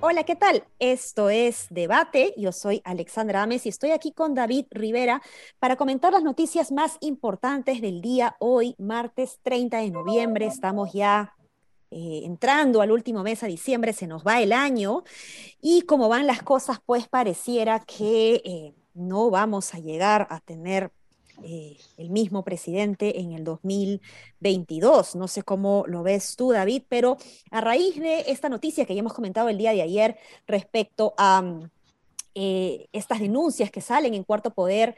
Hola, ¿qué tal? Esto es Debate. Yo soy Alexandra Ames y estoy aquí con David Rivera para comentar las noticias más importantes del día hoy, martes 30 de noviembre. Estamos ya eh, entrando al último mes a diciembre, se nos va el año y como van las cosas, pues pareciera que eh, no vamos a llegar a tener eh, el mismo presidente en el 2022. No sé cómo lo ves tú, David, pero a raíz de esta noticia que ya hemos comentado el día de ayer respecto a mm, estas denuncias que salen en Cuarto Poder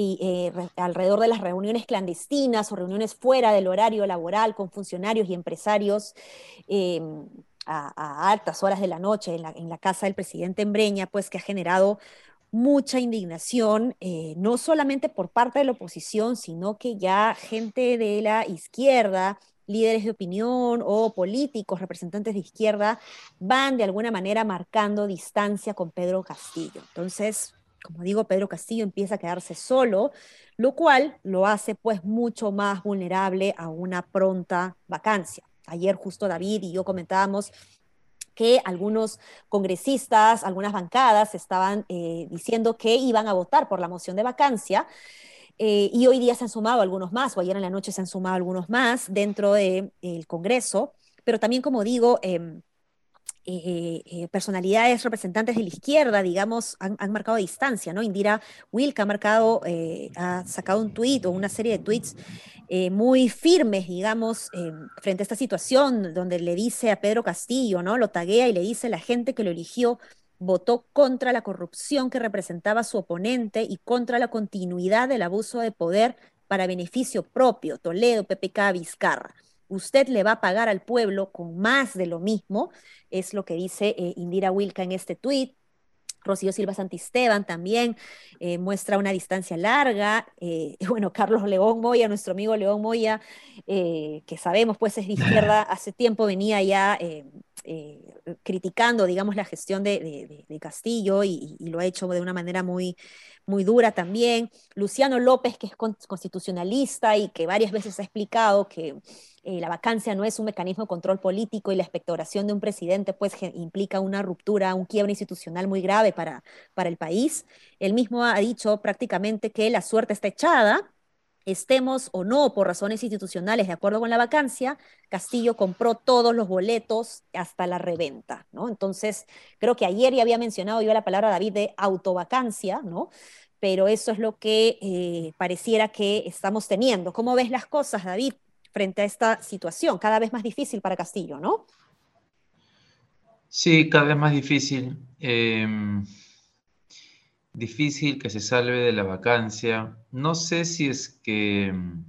y eh, alrededor de las reuniones clandestinas o reuniones fuera del horario laboral con funcionarios y empresarios em, a, altas horas de la noche en la, casa del presidente Embreña, pues que ha generado mucha indignación, eh, no solamente por parte de la oposición, sino que ya gente de la izquierda, líderes de opinión o políticos, representantes de izquierda, van de alguna manera marcando distancia con Pedro Castillo. Entonces, como digo, Pedro Castillo empieza a quedarse solo, lo cual lo hace pues mucho más vulnerable a una pronta vacancia. Ayer justo David y yo comentábamos que algunos congresistas, algunas bancadas estaban eh, diciendo que iban a votar por la moción de vacancia. Eh, y hoy día se han sumado algunos más, o ayer en la noche se han sumado algunos más dentro del Congreso, pero también, como digo, em, eh, personalidades representantes de la izquierda, digamos, han, marcado distancia, ¿no? Indira Wilk ha marcado, ha sacado un tuit o una serie de eh, muy firmes, digamos, eh, frente a esta situación, donde le dice a Pedro Castillo, ¿no? Lo taguea y le dice la gente que lo eligió votó contra la corrupción que representaba su oponente y contra la continuidad del abuso de poder para beneficio propio, Toledo, PPK, Vizcarra. Usted le va a pagar al pueblo con más de lo mismo, es lo que dice eh, Indira Wilka en este tuit. Rocío Silva Santisteban también eh, muestra una distancia larga. Eh, bueno, Carlos León Moya, nuestro amigo León Moya, eh, que sabemos pues es de izquierda, hace tiempo venía ya criticando, digamos, la gestión de, Castillo y, lo ha hecho de una manera muy, muy dura también. Luciano López, que es constitucionalista y que varias veces ha explicado que eh, la vacancia no es un mecanismo de control político y la expectoración de un presidente pues implica una ruptura, un quiebre institucional muy grave para, para el país. Él mismo ha dicho prácticamente que la suerte está echada, estemos o no por razones institucionales de acuerdo con la vacancia, Castillo compró todos los boletos hasta la reventa, ¿no? Entonces, creo que ayer ya había mencionado yo la palabra David de autovacancia, ¿no? Pero eso es lo que eh, pareciera que estamos teniendo. ¿Cómo ves las cosas, David? frente a esta situación, cada vez más difícil para Castillo, ¿no? Sí, cada vez más difícil. Em, difícil que se salve de la vacancia. No sé si es que em,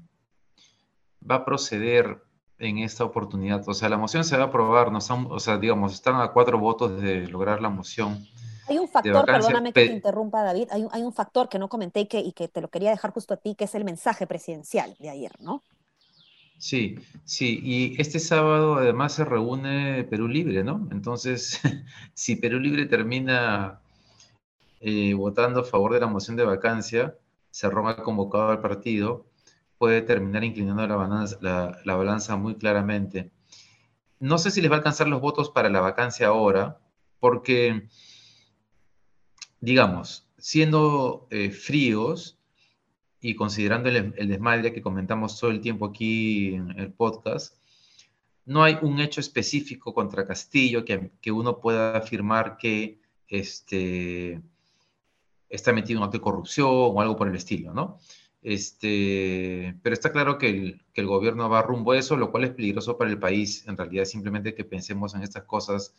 va a proceder en esta oportunidad. O sea, la moción se va a aprobar, no o sea, digamos, están a cuatro votos de lograr la moción. Hay un factor, perdóname que te interrumpa, David, hay un, hay un factor que no comenté que, y que te lo quería dejar justo a ti, que es el mensaje presidencial de ayer, ¿no? Sí, sí, y este sábado además se reúne Perú Libre, ¿no? Entonces, si Perú Libre termina eh, votando a favor de la moción de vacancia, Cerrón ha convocado al partido, puede terminar inclinando la balanza, la balanza muy claramente. No sé si les va a alcanzar los votos para la vacancia ahora, porque, digamos, siendo eh, fríos, y considerando el, desmadre que comentamos todo el tiempo aquí en el podcast, no hay un hecho específico contra Castillo que, que uno pueda afirmar que este, está metido en de corrupción o algo por el estilo, ¿no? Este, pero está claro que el, que el gobierno va rumbo a eso, lo cual es peligroso para el país. En realidad, simplemente que pensemos en estas cosas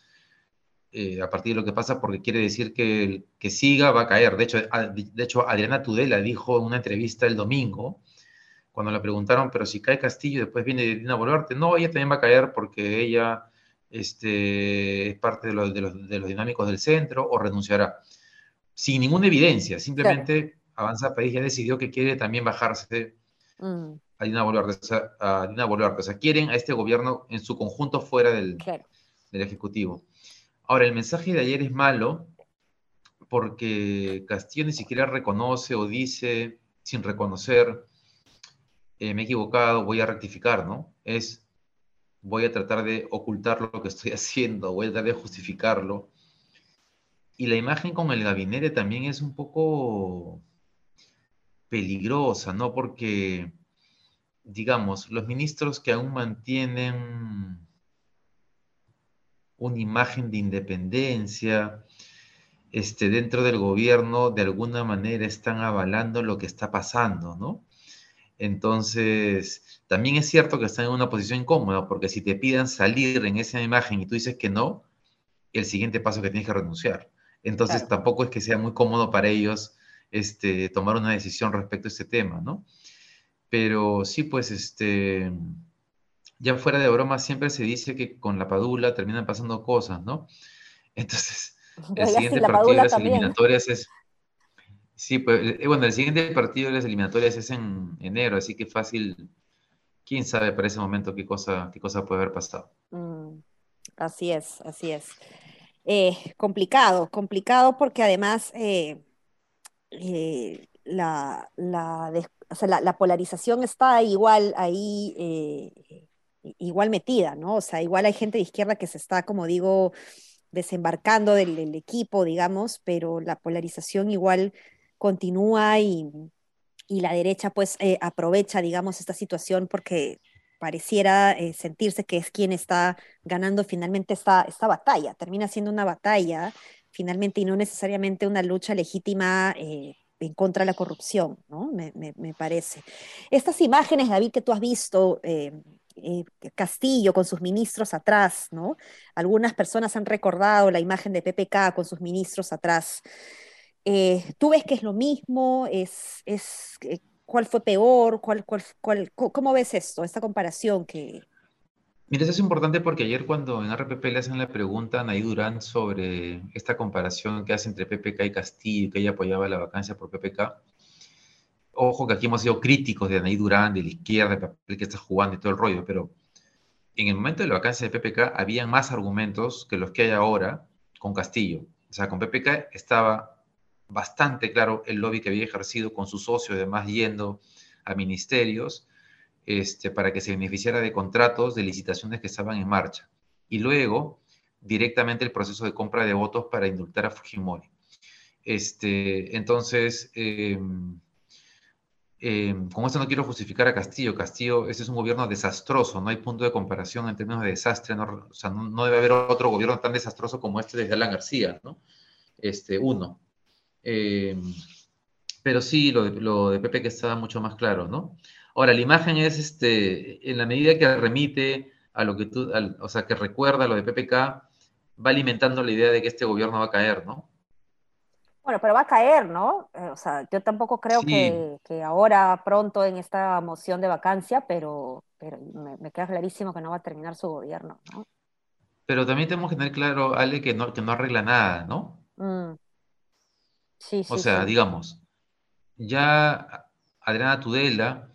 eh, a partir de lo que pasa porque quiere decir que que siga va a caer. De hecho, de hecho, Adriana Tudela dijo en una entrevista el domingo, cuando le preguntaron, pero si cae Castillo después viene Dina Boluarte, no, ella también va a caer porque ella este, es parte de, los, de los dinámicos del centro o renunciará. Sin ninguna evidencia, simplemente Avanza País ya decidió que quiere también bajarse mm. a Dina Boluarte. A Dina Boluarte. O sea, quieren a este gobierno en su conjunto fuera del, del Ejecutivo. Ahora, el mensaje de ayer es malo porque Castillo ni siquiera reconoce o dice sin reconocer, eh, me he equivocado, voy a rectificar, ¿no? Es, voy a tratar de ocultar lo que estoy haciendo, voy a tratar de justificarlo. Y la imagen con el gabinete también es un poco peligrosa, ¿no? Porque, digamos, los ministros que aún mantienen una imagen de independencia, este, dentro del gobierno de alguna manera están avalando lo que está pasando, ¿no? Entonces, también es cierto que están en una posición incómoda, porque si te pidan salir en esa imagen y tú dices que no, el siguiente paso es que tienes que renunciar. Entonces, tampoco es que sea muy cómodo para ellos este, tomar una decisión respecto a este tema, ¿no? Pero sí, pues, este, ya fuera de broma, siempre se dice que con la padula terminan pasando cosas, ¿no? Entonces, el siguiente partido de las eliminatorias es... Sí, pues, eh, bueno, el siguiente partido de las eliminatorias es en enero, así que fácil, quién sabe para ese momento qué cosa, qué cosa puede haber pasado. Mm, así es, así es. Eh, complicado, complicado porque además eh, la, la, polarización está igual ahí, igual metida, ¿no? O sea, igual hay gente de izquierda que se está, como digo, desembarcando del, equipo, digamos, pero la polarización igual continúa y, la derecha pues eh, aprovecha, digamos, esta situación porque pareciera eh, sentirse que es quien está ganando finalmente esta, esta batalla. Termina siendo una batalla finalmente y no necesariamente una lucha legítima eh, en contra de la corrupción, ¿no? Me, me, parece. Estas imágenes, David, que tú has visto, eh, Castillo con sus ministros atrás, ¿no? Algunas personas han recordado la imagen de PPK con sus ministros atrás. ¿Tú ves que es lo mismo? ¿Es, es, ¿Cuál fue peor? ¿Cuál, cuál, cuál, ¿Cómo ves esto, esta comparación que... Mira, eso es importante porque ayer cuando en RPP le hacen la pregunta a Nay Durán sobre esta comparación que hace entre PPK y Castillo, que ella apoyaba la vacancia por PPK, Ojo que aquí hemos sido críticos de Anaí Durán, de la izquierda, el papel que está jugando y todo el rollo, pero en el momento de la vacancia de PPK habían más argumentos que los que hay ahora con Castillo. O sea, con PPK estaba bastante claro el lobby que había ejercido con sus socios, además yendo a ministerios este, para que se beneficiara de contratos de licitaciones que estaban en marcha. Y luego, directamente el proceso de compra de votos para indultar a Fujimori. Este, entonces, eh, con esto no quiero justificar a Castillo. Castillo, ese es un gobierno desastroso, no hay punto de comparación en términos de desastre. No, o sea, no, debe haber otro gobierno tan desastroso como este de Alan García, ¿no? Este, uno. Eh, pero sí, lo de, lo de Pepe que estaba mucho más claro, ¿no? Ahora, la imagen es, este, en la medida que remite a lo que tú, o sea, que recuerda lo de PPK, va alimentando la idea de que este gobierno va a caer, ¿no? Bueno, pero va a caer, ¿no? Eh, o sea, yo tampoco creo que, ahora pronto en esta moción de vacancia, pero, pero me, queda clarísimo que no va a terminar su gobierno, ¿no? Pero también tenemos que tener claro, Ale, que no, que no arregla nada, ¿no? Mm. Sí, sí. O sea, digamos, ya Adriana Tudela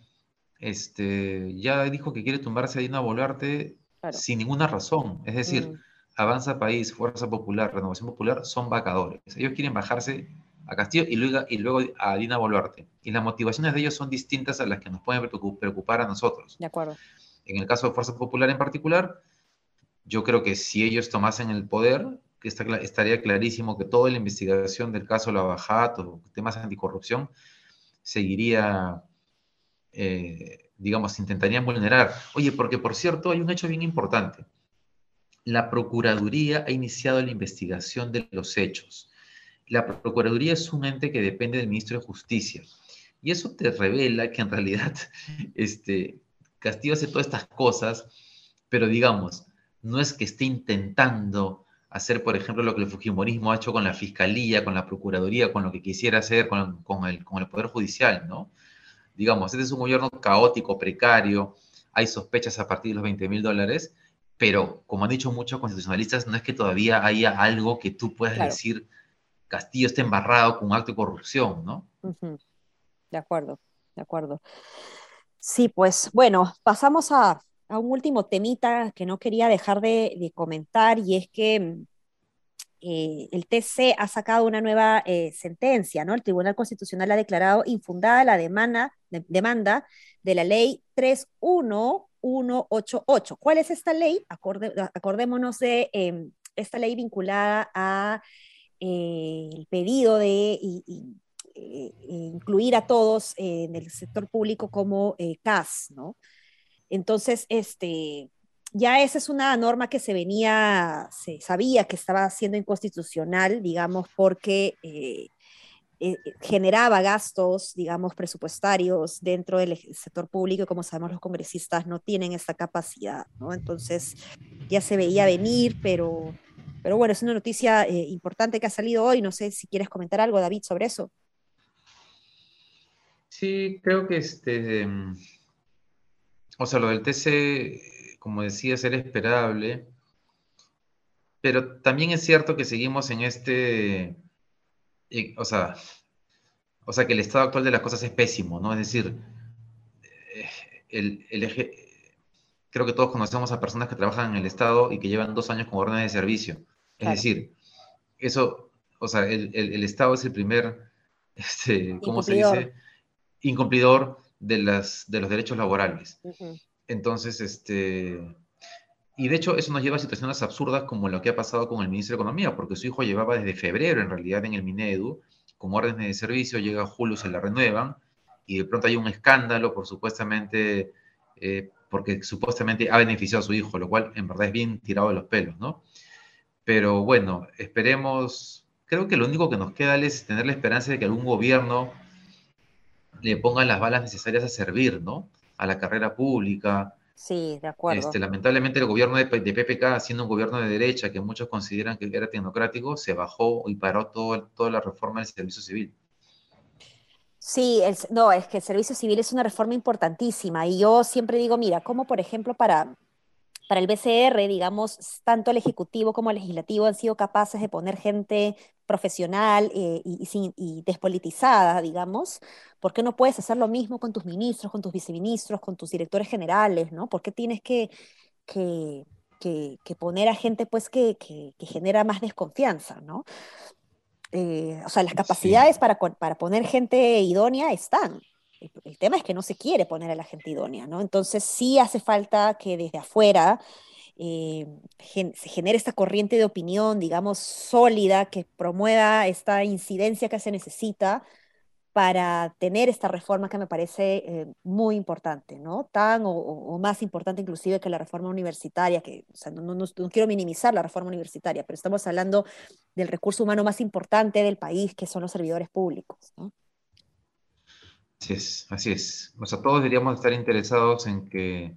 este, ya dijo que quiere tumbarse a Dina Boluarte sin ninguna razón. Es decir, mm. Avanza País, Fuerza Popular, Renovación Popular son vacadores. Ellos quieren bajarse a Castillo y luego, y luego a Dina Boluarte. Y las motivaciones de ellos son distintas a las que nos pueden preocupar a nosotros. De acuerdo. En el caso de Fuerza Popular en particular, yo creo que si ellos tomasen el poder, que estaría clarísimo que toda la investigación del caso Lavajato, o temas anticorrupción, seguiría, eh, digamos, intentarían vulnerar. Oye, porque por cierto, hay un hecho bien importante la Procuraduría ha iniciado la investigación de los hechos. La Procuraduría es un ente que depende del Ministro de Justicia. Y eso te revela que en realidad este, Castillo hace todas estas cosas, pero digamos, no es que esté intentando hacer, por ejemplo, lo que el Fujimorismo ha hecho con la Fiscalía, con la Procuraduría, con lo que quisiera hacer con, el, con el Poder Judicial, ¿no? Digamos, este es un gobierno caótico, precario, hay sospechas a partir de los 20 mil dólares, pero como han dicho muchos constitucionalistas, no es que todavía haya algo que tú puedas decir, Castillo está embarrado con un acto de corrupción, ¿no? De acuerdo, de acuerdo. Sí, pues bueno, pasamos a, un último temita que no quería dejar de, comentar y es que eh, el TC ha sacado una nueva eh, sentencia, ¿no? El Tribunal Constitucional ha declarado infundada la demanda de, demanda de la ley 31188. ¿Cuál es esta ley? acordémonos de em, esta ley vinculada a el pedido de incluir a todos en el sector público como CAS, ¿no? Entonces, este, ya esa es una norma que se venía, se sabía que estaba siendo inconstitucional, digamos, porque eh, eh, generaba gastos, digamos, presupuestarios dentro del sector público y como sabemos los congresistas no tienen esta capacidad, ¿no? Entonces ya se veía venir, pero, pero bueno, es una noticia eh, importante que ha salido hoy. No sé si quieres comentar algo, David, sobre eso. Sí, creo que este, o sea, lo del TC como decía, ser esperable, pero también es cierto que seguimos en este, eh, o, sea, o sea, que el estado actual de las cosas es pésimo, ¿no? Es decir, eh, el, eje, creo que todos conocemos a personas que trabajan en el Estado y que llevan dos años con órdenes de servicio. Es decir, eso, o sea, el, Estado es el primer, este, ¿cómo se dice? Incumplidor de, las, de los derechos laborales. Entonces, este... Y de hecho, eso nos lleva a situaciones absurdas como lo que ha pasado con el ministro de Economía, porque su hijo llevaba desde febrero, en realidad, en el Minedu, con órdenes de servicio, llega julio, se la renuevan, y de pronto hay un escándalo por supuestamente, eh, porque supuestamente ha beneficiado a su hijo, lo cual en verdad es bien tirado de los pelos, ¿no? Pero bueno, esperemos, creo que lo único que nos queda es tener la esperanza de que algún gobierno le ponga las balas necesarias a servir, ¿no? a la carrera pública. Sí, de acuerdo. Este, lamentablemente el gobierno de, PPK, siendo un gobierno de derecha que muchos consideran que era tecnocrático, se bajó y paró todo, toda la reforma del servicio civil. Sí, no, es que el servicio civil es una reforma importantísima y yo siempre digo, mira, como por ejemplo para, para el BCR, digamos, tanto el Ejecutivo como el Legislativo han sido capaces de poner gente profesional eh, y, despolitizada, digamos, ¿por qué no puedes hacer lo mismo con tus ministros, con tus viceministros, con tus directores generales, ¿no? ¿Por qué tienes que, que, poner a gente pues que, genera más desconfianza, ¿no? Eh, o sea, las capacidades para, para poner gente idónea están. El, tema es que no se quiere poner a la gente idónea, ¿no? Entonces sí hace falta que desde afuera eh, se genere esta corriente de opinión, digamos, sólida, que promueva esta incidencia que se necesita para tener esta reforma que me parece eh, muy importante, ¿no? Tan o, más importante inclusive que la reforma universitaria, que o sea, no, no, quiero minimizar la reforma universitaria, pero estamos hablando del recurso humano más importante del país, que son los servidores públicos, ¿no? Así es, así es. O sea, todos deberíamos estar interesados en que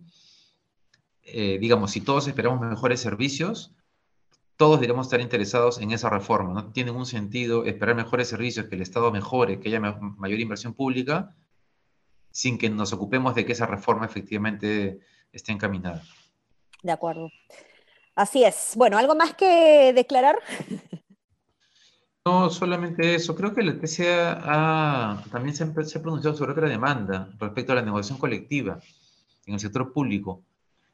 eh, digamos, si todos esperamos mejores servicios, todos deberíamos estar interesados en esa reforma. No tiene ningún sentido esperar mejores servicios, que el Estado mejore, que haya mayor inversión pública, sin que nos ocupemos de que esa reforma efectivamente esté encaminada. De acuerdo. Así es. Bueno, ¿algo más que declarar? No, solamente eso. Creo que la TCA también se, se ha pronunciado sobre otra demanda respecto a la negociación colectiva en el sector público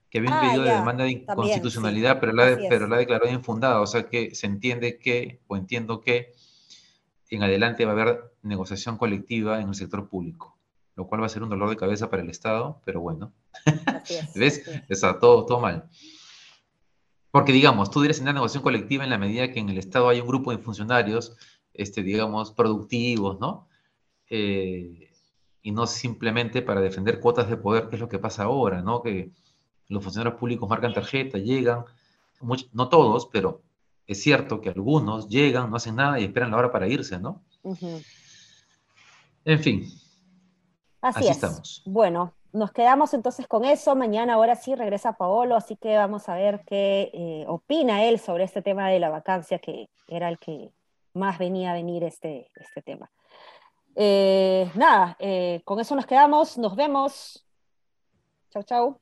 que había un ah, pedido de demanda de inconstitucionalidad, pero, la, pero la declaró infundada. O sea que se entiende que, o entiendo que, en adelante va a haber negociación colectiva en el sector público, lo cual va a ser un dolor de cabeza para el Estado, pero bueno. ¿Ves? Está todo, todo mal. Porque, digamos, tú dirías tener negociación colectiva en la medida que en el Estado hay un grupo de funcionarios, este, digamos, productivos, ¿no? Eh, y no simplemente para defender cuotas de poder, que es lo que pasa ahora, ¿no? Que los funcionarios públicos marcan tarjeta, llegan, no todos, pero es cierto que algunos llegan, no hacen nada y esperan la hora para irse, ¿no? En fin. Así, estamos. Bueno, nos quedamos entonces con eso. Mañana, ahora sí, regresa Paolo, así que vamos a ver qué eh, opina él sobre este tema de la vacancia, que era el que más venía a venir este, este tema. Eh, nada, eh, con eso nos quedamos. Nos vemos. Chau, chau.